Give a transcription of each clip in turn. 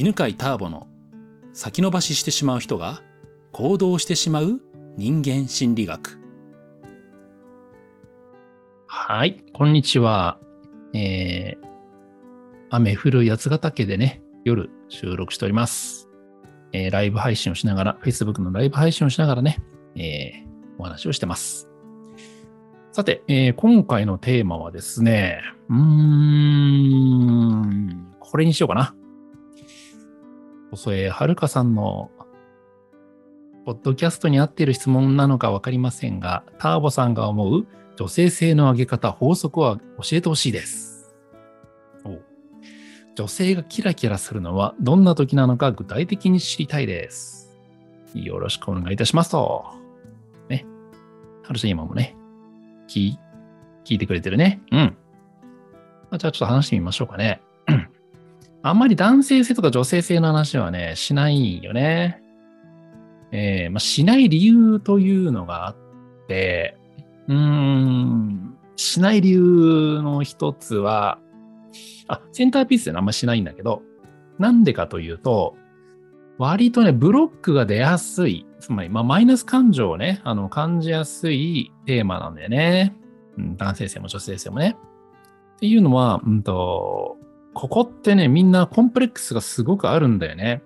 犬飼ターボの先延ばししてしまう人が行動してしまう人間心理学。はい、こんにちは。えー、雨降る八ヶ岳でね、夜収録しております。えーライブ配信をしながら、Facebook のライブ配信をしながらね、えーお話をしてます。さて、えー今回のテーマはですね、うーん、これにしようかな。細江遥さんのポッドキャストに合っている質問なのか分かりませんが、ターボさんが思う女性性の上げ方、法則は教えてほしいです。お女性がキラキラするのはどんな時なのか具体的に知りたいです。よろしくお願いいたしますと。ね。はるちゃん今もね、聞い聞いてくれてるね。うん。まあじゃあちょっと話してみましょうかね。あんまり男性性とか女性性の話はね、しないよね。えーまあ、しない理由というのがあって、うーん、しない理由の一つは、あ、センターピースであんましないんだけど、なんでかというと、割とね、ブロックが出やすい、つまり、まあ、マイナス感情をね、あの、感じやすいテーマなんだよね。うん、男性性も女性性もね。っていうのは、うんと、ここってね、みんなコンプレックスがすごくあるんだよね。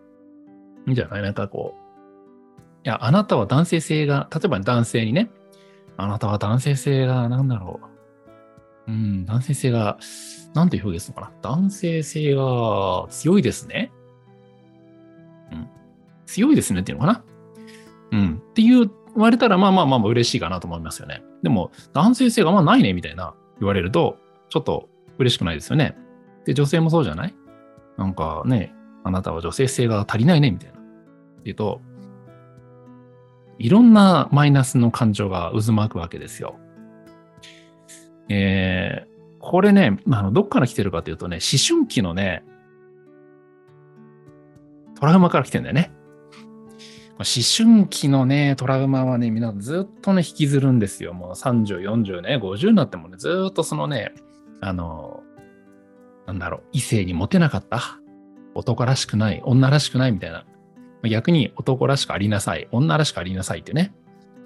いいじゃない？なんかこう、いや、あなたは男性性が、例えば男性にね、あなたは男性性が、なんだろう。うん、男性性が、なんていう表現するのかな？男性性が強いですね。うん。強いですねっていうのかな？うん。っていう、言われたら、まあまあまあまあ嬉しいかなと思いますよね。でも、男性性があんまないね、みたいな言われると、ちょっと嬉しくないですよね。で、女性もそうじゃない？なんかね、あなたは女性性が足りないね、みたいな。っていうと、いろんなマイナスの感情が渦巻くわけですよ。えーこれね、あのどっから来てるかというとね、思春期のね、トラウマから来てんだよね。思春期のね、トラウマはね、みんなずっとね、引きずるんですよ。もう30、40ね、50になってもね、ずっとそのね、あの、なんだろう、異性にモテなかった？男らしくない、女らしくない？みたいな。逆に男らしくありなさい、女らしくありなさいってね、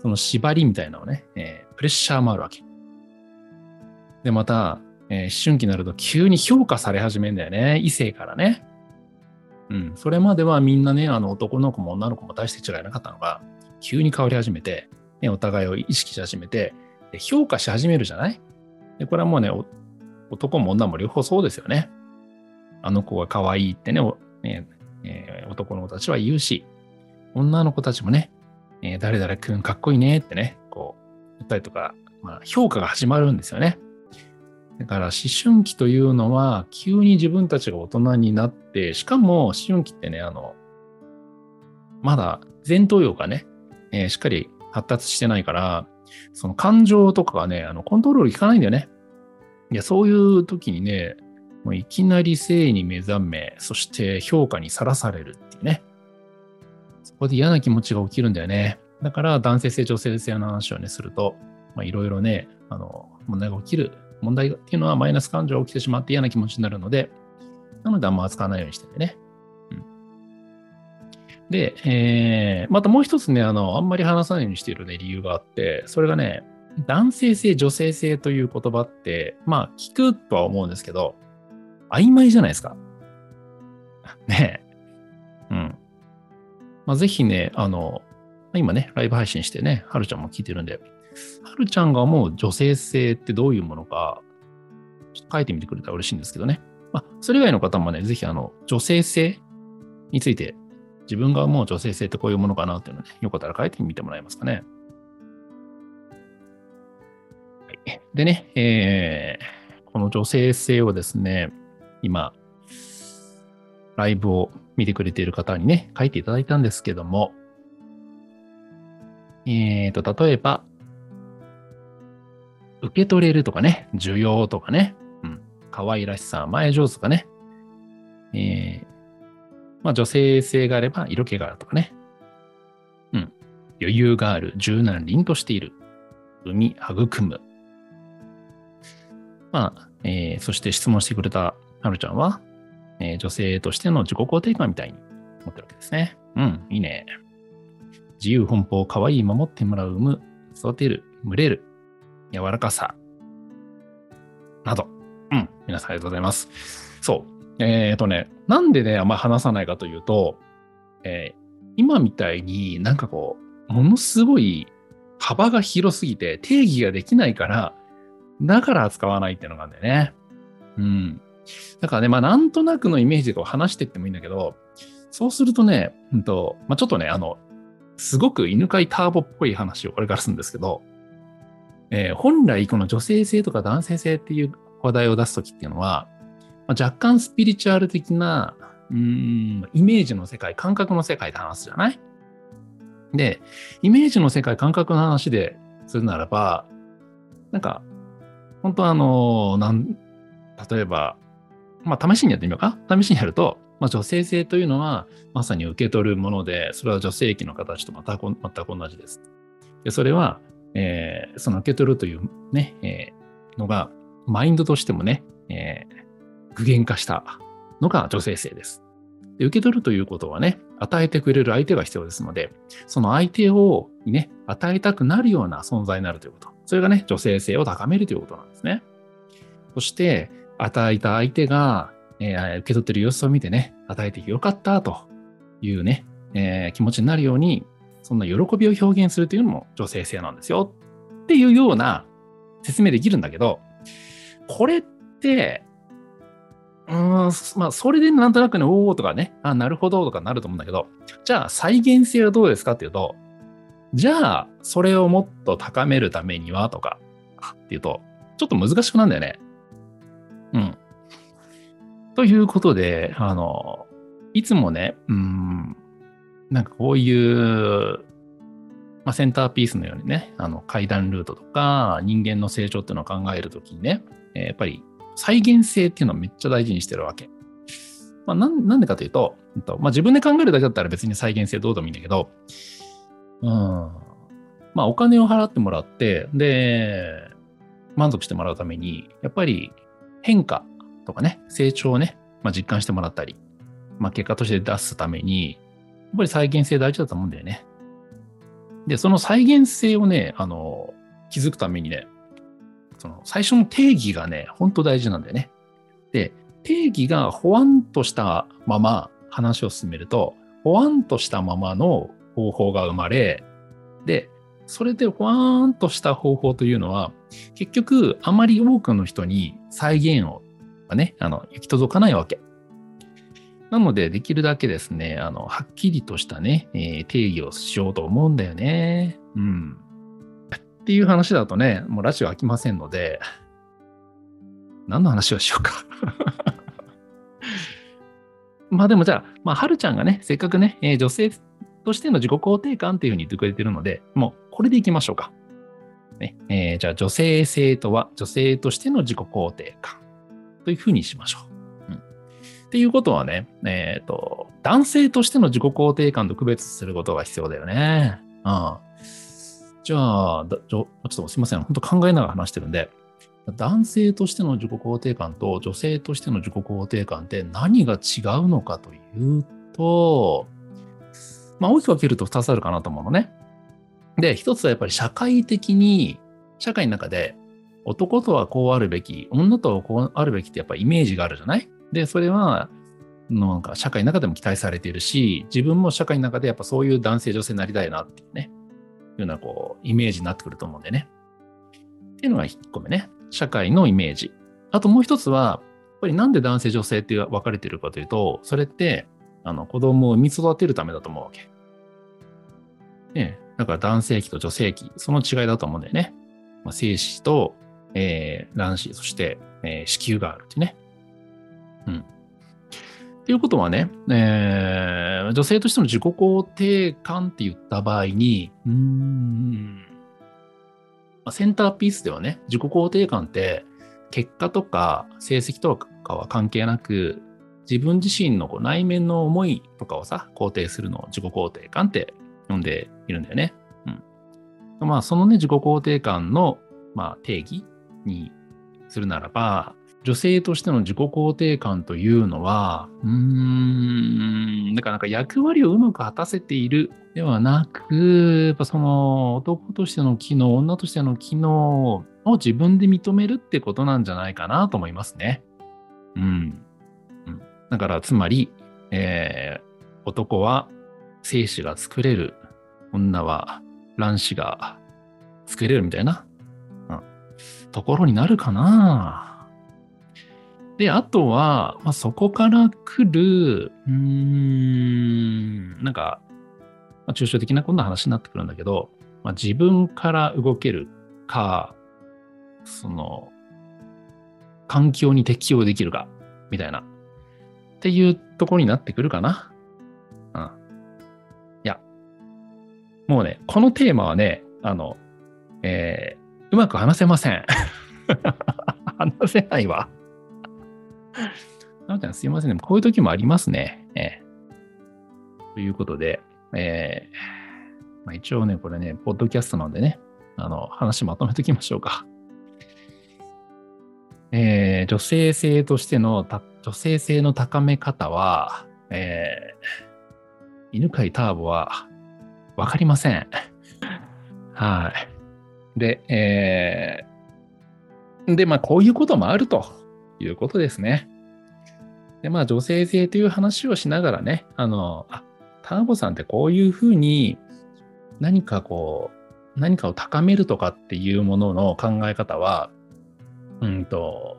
その縛りみたいなのね、えープレッシャーもあるわけ。で、また、えー思春期になると急に評価され始めるんだよね、異性からね。うん、それまではみんなね、あの男の子も女の子も大して違いなかったのが、急に変わり始めて、ね、お互いを意識し始めて、で評価し始めるじゃない？で、これはもうね、男も女も両方そうですよね。あの子が可愛いってね、ねえー男の子たちは言うし、女の子たちもね、えー誰々くんかっこいいねってね、こう、言ったりとか、まあ、評価が始まるんですよね。だから思春期というのは、急に自分たちが大人になって、しかも思春期ってね、あの、まだ前頭葉がね、えーしっかり発達してないから、その感情とかがね、あのコントロール効かないんだよね。いや、そういう時にね、もういきなり性に目覚め、そして評価にさらされるっていうね。そこで嫌な気持ちが起きるんだよね。だから男性性、女性性の話をね、すると、まあ、いろいろね、あの、問題が起きる。問題っていうのはマイナス感情が起きてしまって嫌な気持ちになるので、なのであんま扱わないようにしててね。うん、で、えー、またもう一つね、あの、あんまり話さないようにしているね、理由があって、それがね、男性性、女性性という言葉って、まあ、聞くとは思うんですけど、曖昧じゃないですか。ねえ。うん。まあ、ぜひね、あの、今ね、ライブ配信してね、はるちゃんも聞いてるんで、はるちゃんが思う女性性ってどういうものか、ちょっと書いてみてくれたら嬉しいんですけどね。まあ、それ以外の方もね、ぜひあの、女性性について、自分が思う女性性ってこういうものかなっていうのね、よかったら書いてみてもらえますかね。でね、えー、この女性性をですね、今、ライブを見てくれている方にね、書いていただいたんですけども、えーと、例えば、受け取れるとかね、需要とかね、うん、可愛らしさ、前上手とかね、えー、まあ女性性があれば色気があるとかね、うん、余裕がある、柔軟凛としている、生み、育む。まあ、えー、そして質問してくれたはるちゃんは、えー女性としての自己肯定感みたいに思ってるわけですね。うん、いいね。自由奔放、可愛い守ってもらう、産む、育てる、群れる、柔らかさ、など。うん、皆さんありがとうございます。そう。えっ、とね、なんでね、あんま話さないかというと、えー今みたいになんかこう、ものすごい幅が広すぎて定義ができないから、だから扱わないっていうのがあるんだよね。うん。だからね、まあなんとなくのイメージでこう話していってもいいんだけど、そうするとね、うんとまあ、ちょっとね、あの、すごく犬飼いターボっぽい話をこれからするんですけど、えー本来この女性性とか男性性っていう話題を出すときっていうのは、まあ、若干スピリチュアル的な、うーん、イメージの世界、感覚の世界で話すじゃない？で、イメージの世界、感覚の話でするならば、なんか、本当あの、なん、例えば、まあ、試しにやってみようか。試しにやると、まあ、女性性というのは、まさに受け取るもので、それは女性器の形と全く全く同じです。で、それは、えーその受け取るというね、えーのが、マインドとしてもね、えー具現化したのが女性性です。で受け取るということはね、与えてくれる相手が必要ですので、その相手をね、与えたくなるような存在になるということ。それがね、女性性を高めるということなんですね。そして、与えた相手が、えー受け取ってる様子を見てね、与えてよかったというね、えー気持ちになるように、そんな喜びを表現するというのも女性性なんですよ。っていうような説明できるんだけど、これって、うん、まあ、それでなんとなくね、おーとかね、あ、なるほどとかなると思うんだけど、じゃあ再現性はどうですかっていうと、じゃあ、それをもっと高めるためにはとか、っていうと、ちょっと難しくなんだよね。うん。ということで、あの、いつもね、うん、なんかこういう、まあ、センターピースのようにね、あの階段ルートとか人間の成長っていうのを考えるときにね、やっぱり再現性っていうのをめっちゃ大事にしてるわけ。まあ、なんなんでかというと、うんとまあ、自分で考えるだけだったら別に再現性どうでもいいんだけど、うん、まあお金を払ってもらって、で、満足してもらうために、やっぱり変化とかね、成長をね、まあ、実感してもらったり、まあ、結果として出すために、やっぱり再現性大事だと思うんだよね。で、その再現性をね、あの、気づくためにね、その最初の定義がね、本当大事なんだよね。で、定義がほわんとしたまま話を進めると、ほわんとしたままの方法が生まれ、で、それでほわーんとした方法というのは、結局、あまり多くの人に再現を、ね、あの、行き届かないわけ。なので、できるだけですね、あの、はっきりとしたね、えー定義をしようと思うんだよね。うん。っていう話だとね、もうラジオ飽きませんので、何の話をしようか。まあでもじゃあ、まあ、はるちゃんがね、せっかくね、えー女性としての自己肯定感っていうふうに言ってくれてるので、もうこれでいきましょうか。ねえーじゃあ、女性性とは、女性としての自己肯定感というふうにしましょう。うん、っていうことはね、えっ、と、男性としての自己肯定感と区別することが必要だよね。うん。じゃあ、だちょちょっとすいません。本当考えながら話してるんで、男性としての自己肯定感と女性としての自己肯定感って何が違うのかというと、まあ大きく分けると2つあるかなと思うのね。で、一つはやっぱり社会的に、社会の中で男とはこうあるべき、女とはこうあるべきってやっぱイメージがあるじゃない？で、それは、なんか社会の中でも期待されているし、自分も社会の中でやっぱそういう男性女性になりたいなっていうね、いうようなこう、イメージになってくると思うんでね。っていうのが1個目ね。社会のイメージ。あともう一つは、やっぱりなんで男性女性って分かれてるかというと、それって、あの、子供を産み育てるためだと思うわけ。ねえだから男性器と女性器、その違いだと思うんだよね。まあ、精子と、えー卵子、そして、えー子宮があるってね。うん。っていうことはね、えー女性としての自己肯定感って言った場合に、うーん、まあセンターピースではね、自己肯定感って結果とか成績とかは関係なく、自分自身の内面の思いとかをさ、肯定するのを自己肯定感って呼んでいるんだよね。うん。まあ、そのね、自己肯定感の、まあ、定義にするならば、女性としての自己肯定感というのは、うーん、だかなか役割をうまく果たせているではなく、やっぱその男としての機能、女としての機能を自分で認めるってことなんじゃないかなと思いますね。うん。だからつまり、えー、男は精子が作れる、女は卵子が作れるみたいな、うん、ところになるかな。で、あとは、まあ、そこから来る、うーん、なんか、まあ、抽象的なこんな話になってくるんだけど、まあ、自分から動けるか、その、環境に適応できるか、みたいな、っていうとこになってくるかな。うん。いや、もうね、このテーマはね、あの、えー、うまく話せません。話せないわ。なのですいませんね。こういう時もありますね。えー、ということで、えーまあ、一応ね、これね、ポッドキャストなんでね、あの、話まとめておきましょうか。えー、女性性としての、女性性の高め方は、えー、犬飼ターボはわかりません。はい。で、えー、で、まあ、こういうこともあると。いうことですね。で、まあ、女性性という話をしながらね、あの、あ、ターボさんってこういうふうに何かこう、何かを高めるとかっていうものの考え方は、うんと、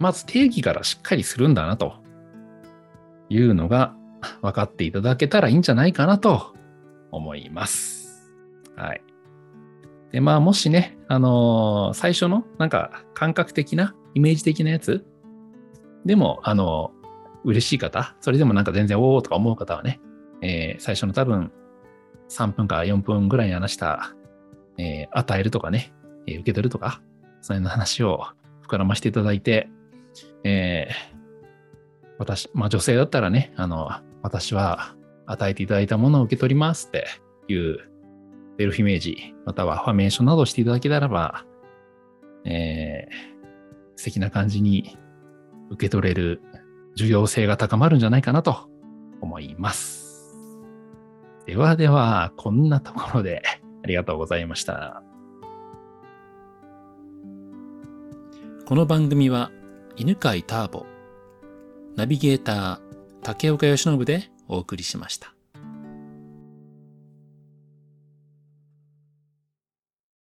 まず定義からしっかりするんだなというのが分かっていただけたらいいんじゃないかなと思います。はい。で、まあ、もしね、あのー、最初のなんか感覚的なイメージ的なやつ？でも、あの、嬉しい方、それでもなんか全然おおとか思う方はね、えー、最初の多分3分か4分ぐらいに話した、え、与えるとかね、え、受け取るとか、そういう話を膨らましていただいて、えー、私、まあ女性だったらね、あの、私は与えていただいたものを受け取りますっていうセルフイメージ、またはファメーションなどしていただけたらば、えー、素敵な感じに受け取れる重要性が高まるんじゃないかなと思います。ではでは、こんなところでありがとうございました。この番組は犬飼ターボ、ナビゲーター竹岡由伸でお送りしました。